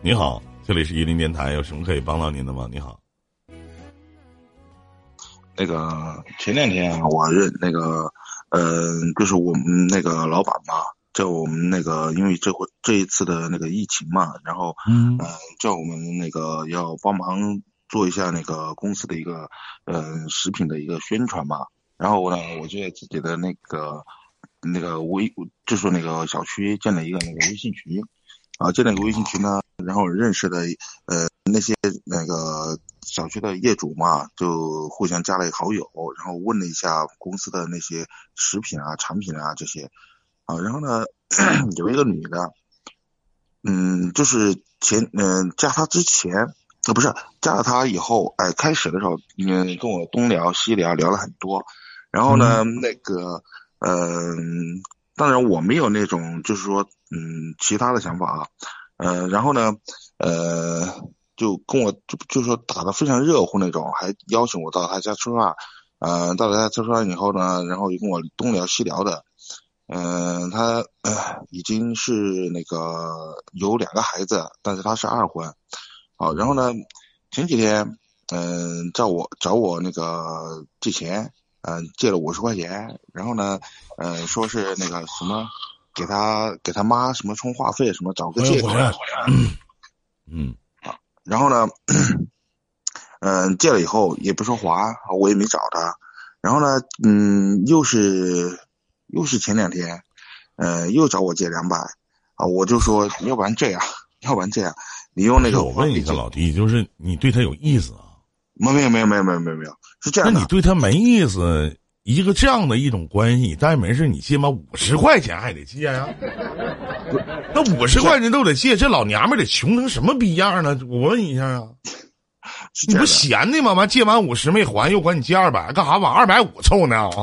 你好，这里是榆林电台，有什么可以帮到您的吗？你好，那个前两天啊，我认那个，呃，就是我们那个老板嘛，叫我们那个，因为这回这一次的那个疫情嘛，然后，嗯呃，叫我们那个要帮忙做一下那个公司的一个，呃，食品的一个宣传嘛。然后呢，我就在自己的那个那个微，就是那个小区建了一个那个微信群，啊，建了一个微信群呢，然后认识的呃那些那个小区的业主嘛，就互相加了好友，然后问了一下公司的那些食品啊、产品啊这些，啊，然后呢，有一个女的，嗯，就是前嗯、加她之前，呃不是加了她以后，哎，开始的时候，嗯，跟我东聊西聊，聊了很多，然后呢，那个，嗯、当然我没有那种就是说，嗯，其他的想法啊，呃，然后呢，呃，就跟我就就说打的非常热乎那种，还邀请我到他家吃饭，呃，到了他家吃饭以后呢，然后又跟我东聊西聊的，嗯、他、呃、已经是那个有两个孩子，但是他是二婚，好，然后呢，前几天，嗯、找我找我那个借钱，嗯、借了五十块钱，然后呢，呃，说是那个什么，给他给他妈什么充话费什么，找个借口。嗯然后呢，嗯、借了以后也不说还，我也没找他。然后呢，嗯，又是又是前两天，呃，又找我借两百，啊，我就说要不然这样，要不然这样，你用那个我问一个老弟，就是你对他有意思啊？没没有没有没有没有没有没有，是这样的那你，对他没意思，一个这样的一种关系，但没事你借嘛五十块钱还得借呀、那五十块钱都得借，这老娘们儿得穷成什么逼样呢？我问一下啊，你不闲的吗？完借完五十没还，又管你借二百，干啥往二百五凑呢？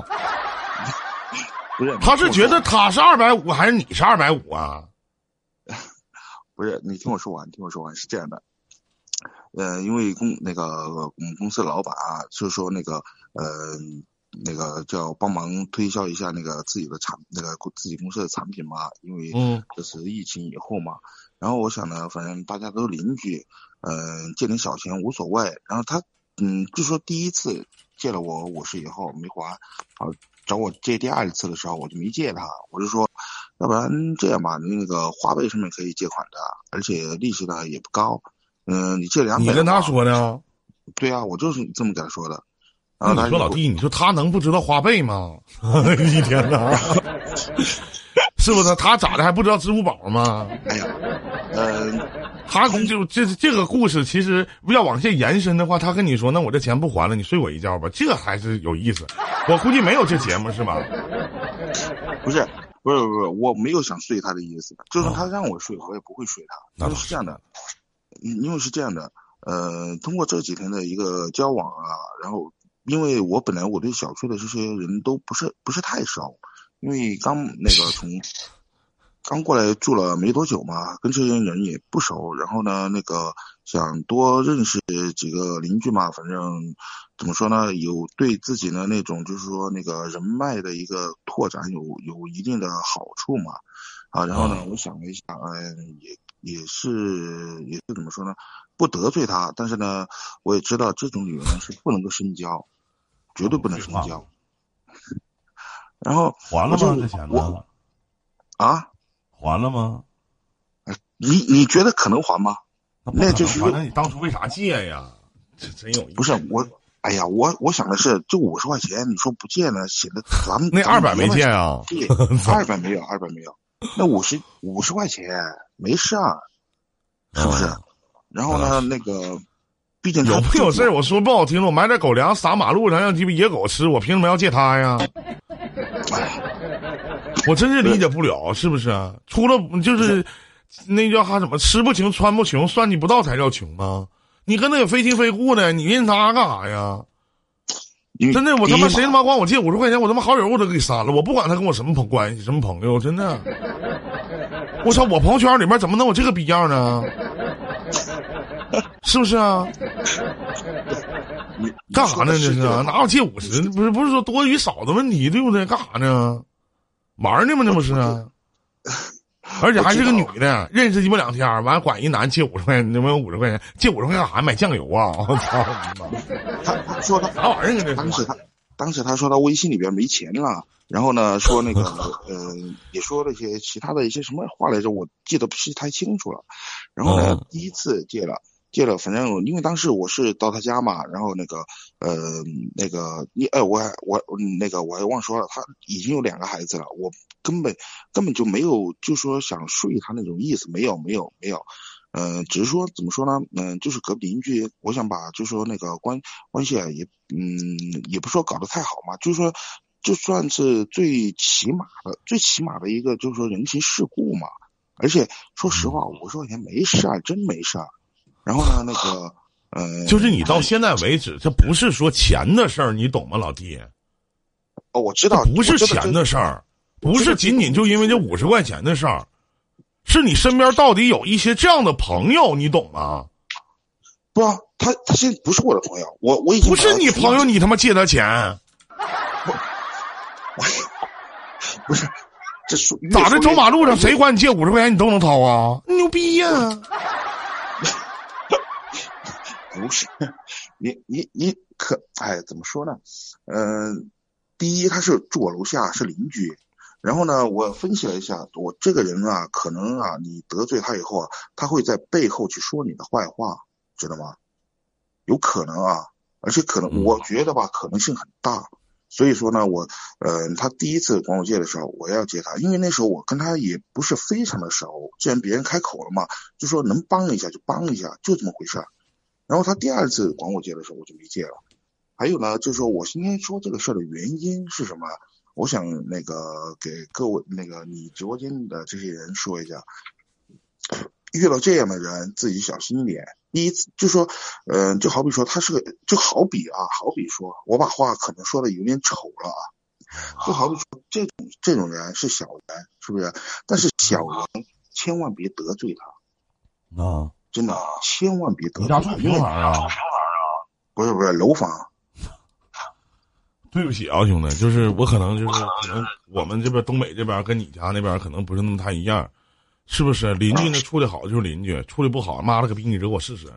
不是，他是觉得他是二百五，还是你是二百五啊？不是，你听我说完，听我说完是这样的，呃，因为公那个我们公司老板啊，就是说那个呃那个叫帮忙推销一下那个自己的产那个自己公司的产品嘛，因为嗯。这是疫情以后嘛，然后我想呢，反正大家都是邻居，嗯、借点小钱无所谓。然后他，嗯，据说第一次借了我五十以后没还，好找我借第二次的时候我就没借他，我就说，要不然这样吧，你那个花呗上面可以借款的，而且利息呢也不高，嗯、你借两百，你跟他，说呢？对啊，我就是这么跟他说的。那然后他就你说老弟，你说他能不知道花呗吗？一天呐，是不是？他咋的还不知道支付宝吗？哎呀，嗯、他就这这个故事，其实要往下延伸的话，他跟你说，那我这钱不还了，你睡我一觉吧，这还是有意思。我估计没有这节目是吧？不是，不是，不是，我没有想睡他的意思，就是他让我睡，我也不会睡他。那倒因为是这样的，嗯因为是这样的，呃，通过这几天的一个交往啊，然后因为我本来我对小区的这些人都不是不是太熟，因为刚那个从刚过来住了没多久嘛，跟这些人也不熟，然后呢，那个想多认识几个邻居嘛，反正怎么说呢，有对自己的那种就是说那个人脉的一个拓展有有一定的好处嘛，啊，然后呢，我想了一下，嗯，也也是也是怎么说呢，不得罪他，但是呢，我也知道这种女人是不能够深交，绝对不能深交。然后还了吗？这钱呢？啊，还了吗？你你觉得可能还吗？那就是还那你当初为啥借呀？这真有意思。不是我，哎呀，我我想的是，就五十块钱，你说不借呢，显得咱们那二百没借啊？对，二百没有，二百没有，那五十五十块钱没事啊，是不是？嗯然后呢，那个，毕竟他有没有事儿？我说不好听了，我买点狗粮撒马路上让鸡巴野狗吃，我凭什么要借他呀？我真是理解不了，是不是啊？除了就是那叫他怎么吃不穷穿不穷，算计不到才叫穷吗！你跟他也非亲非故的，你认他干啥呀？真的，我他妈谁他妈管我借五十块钱，我他妈好友我都给删了，我不管他跟我什么朋关系，什么朋友，真的。我操，我朋友圈里面怎么能有这个逼样呢？是不是啊？你干啥呢？这是哪有借五十？不是不是说多与少的问题，对不对？干啥呢？玩呢吗？这不是啊？而且还是个女的，认识鸡巴两天，完管一男借五十块钱，能不能五十块钱？借五十块钱干啥？买酱油啊！我操你妈！他他说他啥玩意儿啊？这当时他当时他说他微信里边没钱了，然后呢说那个呃也说了一些其他的一些什么话来着，我记得不是太清楚了。然后呢第一次借了。借了，反正因为当时我是到他家嘛，然后那个，呃，那个你，哎，我还我那个我还忘说了，他已经有两个孩子了，我根本根本就没有就说想睡他那种意思，没有没有没有，嗯，只是说怎么说呢，嗯，就是隔壁邻居，我想把就说那个关关系啊，也嗯也不说搞得太好嘛，就是说就算是最起码的最起码的一个就是说人情世故嘛，而且说实话，五十块钱没事儿，真没事儿。然后呢，那个，呃，就是你到现在为止，这不是说钱的事儿，你懂吗，老弟？哦，我知道，不是钱的事儿，不是仅仅就因为这五十块钱的事儿，是你身边到底有一些这样的朋友，你懂吗？不，他他现在不是我的朋友，我我已经不是你朋友，你他妈借他钱？不是，这说咋的？走马路上谁管你借五十块钱，你都能掏啊？牛逼呀！不是，你你你可哎，怎么说呢？嗯，第一，他是住我楼下，是邻居。然后呢，我分析了一下，我这个人啊，可能啊，你得罪他以后啊，他会在背后去说你的坏话，知道吗？有可能啊，而且可能，我觉得吧，可能性很大。所以说呢，我，嗯，他第一次管我借的时候，我要借他，因为那时候我跟他也不是非常的熟。既然别人开口了嘛，就说能帮一下就帮一下，就这么回事儿。然后他第二次管我借的时候，我就没借了。还有呢，就是说我今天说这个事儿的原因是什么？我想那个给各位那个你直播间的这些人说一下，遇到这样的人自己小心一点。第一次就说，嗯，就好比说他是个，就好比啊，好比说我把话可能说的有点丑了啊，就好比说这种这种人是小人，是不是？但是小人千万别得罪他啊。真的，千万别得。你家住平房啊？不是不是楼房。对不起啊，兄弟，就是我可能就是可能我们这边东北这边跟你家那边可能不是那么太一样，是不是？邻居那处的好就是邻居，处的不好，妈了个逼，你惹我试试，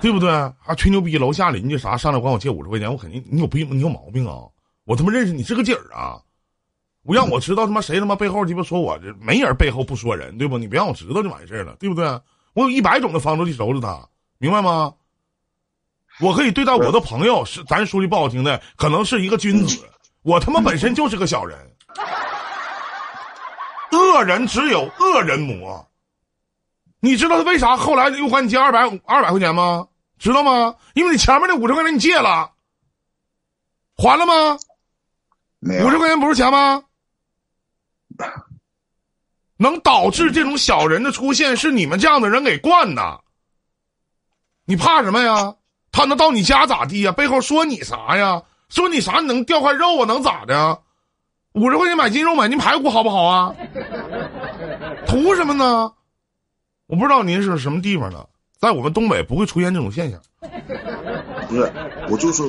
对不对？还吹牛逼，楼下邻居啥上来管我借五十块钱，我肯定你有病，你有毛病啊！我他妈认识你是个底儿啊！我让我知道他妈谁他妈背后鸡巴说我这没人背后不说人对不？你别让我知道就完事儿了，对不对？我有一百种的方式去收拾他，明白吗？我可以对待我的朋友是，咱说句不好听的，可能是一个君子，我他妈本身就是个小人。恶人只有恶人磨，你知道他为啥后来又还你借二百二百块钱吗？知道吗？因为你前面那五十块钱你借了，还了吗？五十块钱不是钱吗？能导致这种小人的出现，是你们这样的人给惯的。你怕什么呀？他能到你家咋地呀？背后说你啥呀？说你啥？你能掉块肉啊？能咋的？五十块钱买斤肉，买斤排骨好不好啊？图什么呢？我不知道您是什么地方的，在我们东北不会出现这种现象。不是，我就说，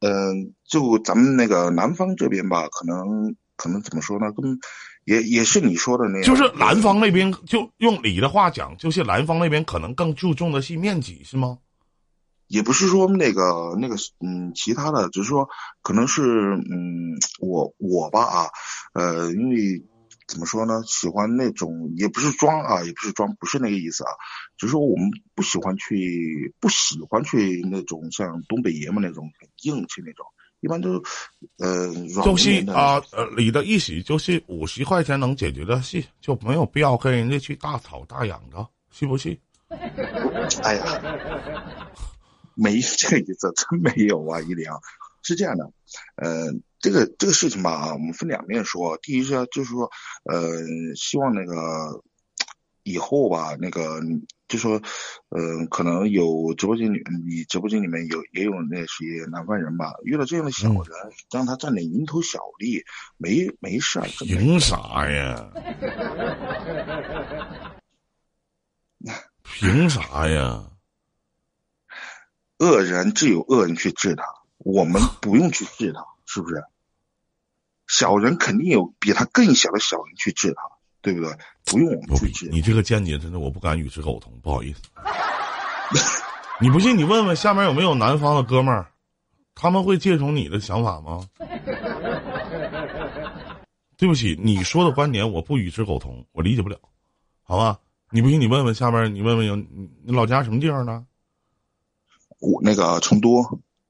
嗯，就咱们那个南方这边吧，可能。可能怎么说呢？跟也也是你说的那样，就是南方那边，就用你的话讲，就是南方那边可能更注重的是面积，是吗？也不是说那个那个嗯，其他的，只是说可能是嗯，我我吧啊，呃，因为怎么说呢？喜欢那种也不是装啊，也不是装，不是那个意思啊，只是说我们不喜欢去，不喜欢去那种像东北爷们那种很硬气那种。一般都，呃，就是啊，呃，你的意思就是五十块钱能解决的事，就没有必要跟人家去大吵大嚷的，是不是？哎呀，没这个意思，真没有啊，一良是这样的，呃，这个这个事情吧，我们分两面说。第一是就是说，呃，希望那个以后吧，那个。就说，嗯，可能有直播间里，你直播间里面有也有那些南方人吧，遇到这样的小人，让他占点蝇头小利，没没事儿。凭啥呀？凭啥呀？恶人自有恶人去治他，我们不用去治他，是不是？小人肯定有比他更小的小人去治他，对不对？不用我们去治。你这个见解真的我不敢与之苟同，不好意思。你不信，你问问下面有没有南方的哥们儿，他们会借从你的想法吗？对不起，你说的观点我不与之苟同，我理解不了，好吧？你不信，你问问下面，你问问有你你老家什么地方的？我那个成都，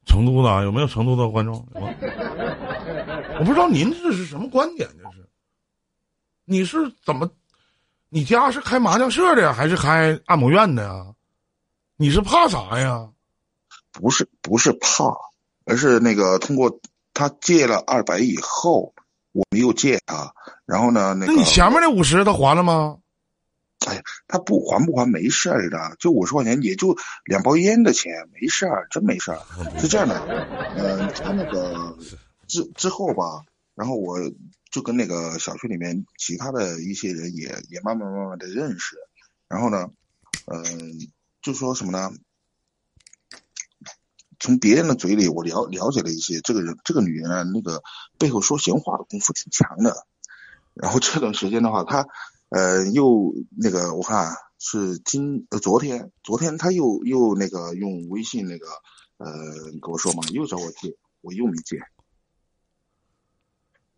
成都的有没有成都的观众？我不知道您这是什么观点，这是？你是怎么？你家是开麻将社的呀，还是开按摩院的呀？你是怕啥呀？不是不是怕，而是那个通过他借了二百以后，我没有借他，然后呢，那那你前面那五十他还了吗？哎呀，他不还不还没事儿的，就五十块钱，也就两包烟的钱，没事儿，真没事儿。是这样的，嗯，他那个之之后吧，然后我就跟那个小区里面其他的一些人也也慢慢慢慢的认识，然后呢，嗯。就说什么呢？从别人的嘴里，我了了解了一些，这个人，这个女人啊，那个背后说闲话的功夫挺强的。然后这段时间的话，她呃又那个，我看是今呃昨天，昨天他又又那个用微信那个呃跟我说嘛，又找我借，我又没借。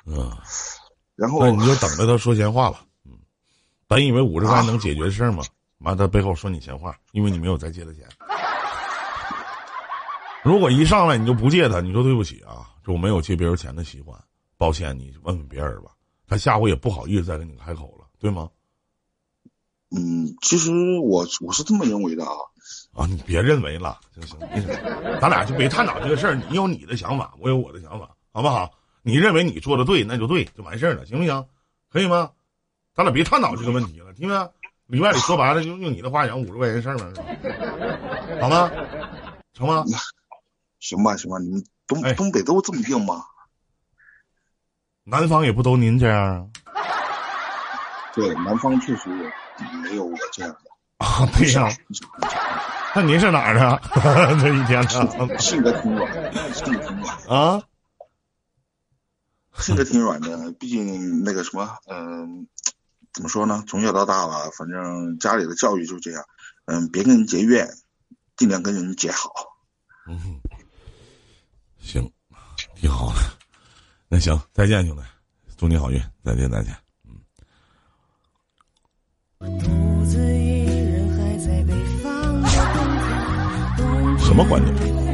嗯，然后那你就等着他说闲话吧。嗯，本以为五十块能解决事儿嘛？完，他背后说你闲话，因为你没有再借他钱。如果一上来你就不借他，你说对不起啊，就我没有借别人钱的习惯，抱歉，你问问别人吧。他下回也不好意思再跟你开口了，对吗？嗯，其实我我是这么认为的啊。啊，你别认为了，行行，咱俩就别探讨这个事儿。你有你的想法，我有我的想法，好不好？你认为你做的对，那就对，就完事儿了，行不行？可以吗？咱俩别探讨这个问题了，听没？里外里说白了，就用你的话讲，五十块钱事儿嘛？好吗？成吗？行吧，行吧，你们东东北都这么硬吗？南方也不都您这样啊？对，南方确实没有我这样的 啊。对呀，那您是哪儿的？这一天呢？性格挺软，性格挺软啊。性格挺软的，毕竟那个什么，嗯。怎么说呢？从小到大吧，反正家里的教育就这样。嗯，别跟人结怨，尽量跟人结好。嗯，行，挺好的。那行，再见，兄弟，祝你好运，再见，再见。嗯。什么观点？